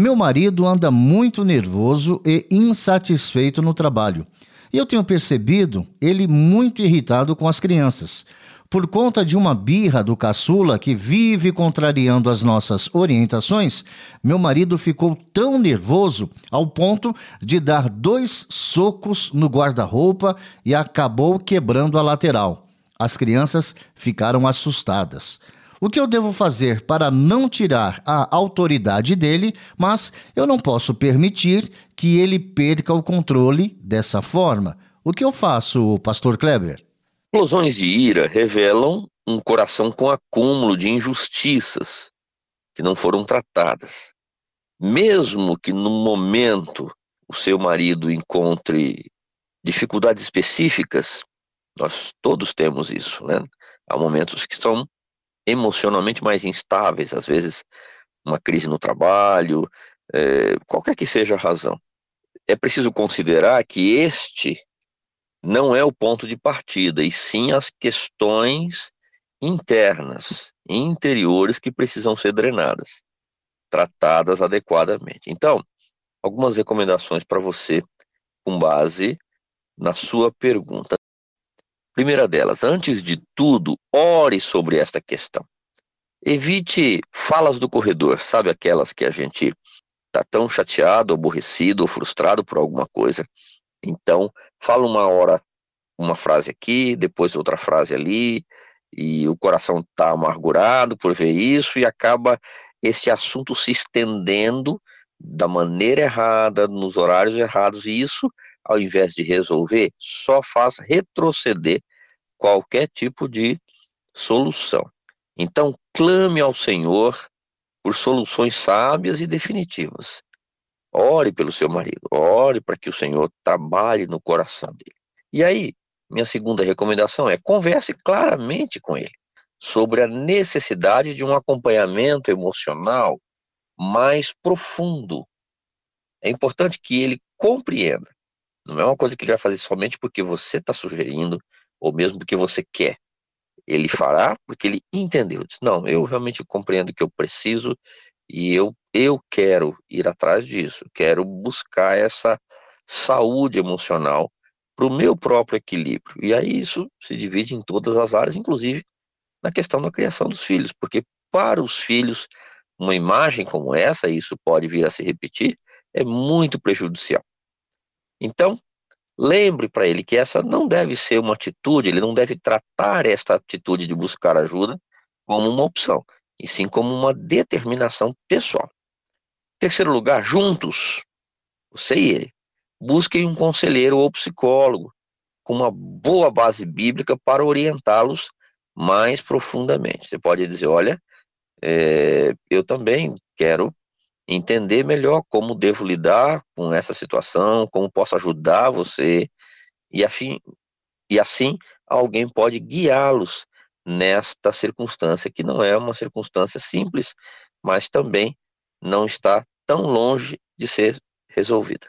Meu marido anda muito nervoso e insatisfeito no trabalho. E eu tenho percebido ele muito irritado com as crianças. Por conta de uma birra do caçula que vive contrariando as nossas orientações, meu marido ficou tão nervoso ao ponto de dar dois socos no guarda-roupa e acabou quebrando a lateral. As crianças ficaram assustadas. O que eu devo fazer para não tirar a autoridade dele, mas eu não posso permitir que ele perca o controle dessa forma? O que eu faço, pastor Kleber? Explosões de ira revelam um coração com acúmulo de injustiças que não foram tratadas. Mesmo que no momento o seu marido encontre dificuldades específicas, nós todos temos isso, né? Há momentos que são emocionalmente mais instáveis, às vezes uma crise no trabalho, é, qualquer que seja a razão. É preciso considerar que este não é o ponto de partida, e sim as questões internas, interiores que precisam ser drenadas, tratadas adequadamente. Então, algumas recomendações para você com base na sua pergunta. Primeira delas, antes de tudo, ore sobre esta questão. Evite falas do corredor, sabe aquelas que a gente está tão chateado, aborrecido ou frustrado por alguma coisa. Então, fala uma hora uma frase aqui, depois outra frase ali, e o coração está amargurado por ver isso e acaba este assunto se estendendo da maneira errada, nos horários errados, e isso, ao invés de resolver, só faz retroceder qualquer tipo de solução. Então, clame ao Senhor por soluções sábias e definitivas. Ore pelo seu marido, ore para que o Senhor trabalhe no coração dele. E aí, minha segunda recomendação é converse claramente com ele sobre a necessidade de um acompanhamento emocional mais profundo. É importante que ele compreenda. Não é uma coisa que ele vai fazer somente porque você está sugerindo, ou mesmo porque você quer. Ele fará porque ele entendeu. Diz, não, eu realmente compreendo que eu preciso e eu, eu quero ir atrás disso, quero buscar essa saúde emocional para o meu próprio equilíbrio. E aí isso se divide em todas as áreas, inclusive na questão da criação dos filhos, porque para os filhos, uma imagem como essa, e isso pode vir a se repetir, é muito prejudicial. Então, Lembre para ele que essa não deve ser uma atitude, ele não deve tratar esta atitude de buscar ajuda como uma opção, e sim como uma determinação pessoal. Terceiro lugar, juntos, você e ele, busquem um conselheiro ou psicólogo com uma boa base bíblica para orientá-los mais profundamente. Você pode dizer: olha, é, eu também quero entender melhor como devo lidar com essa situação, como posso ajudar você, e, afim, e assim alguém pode guiá-los nesta circunstância, que não é uma circunstância simples, mas também não está tão longe de ser resolvida.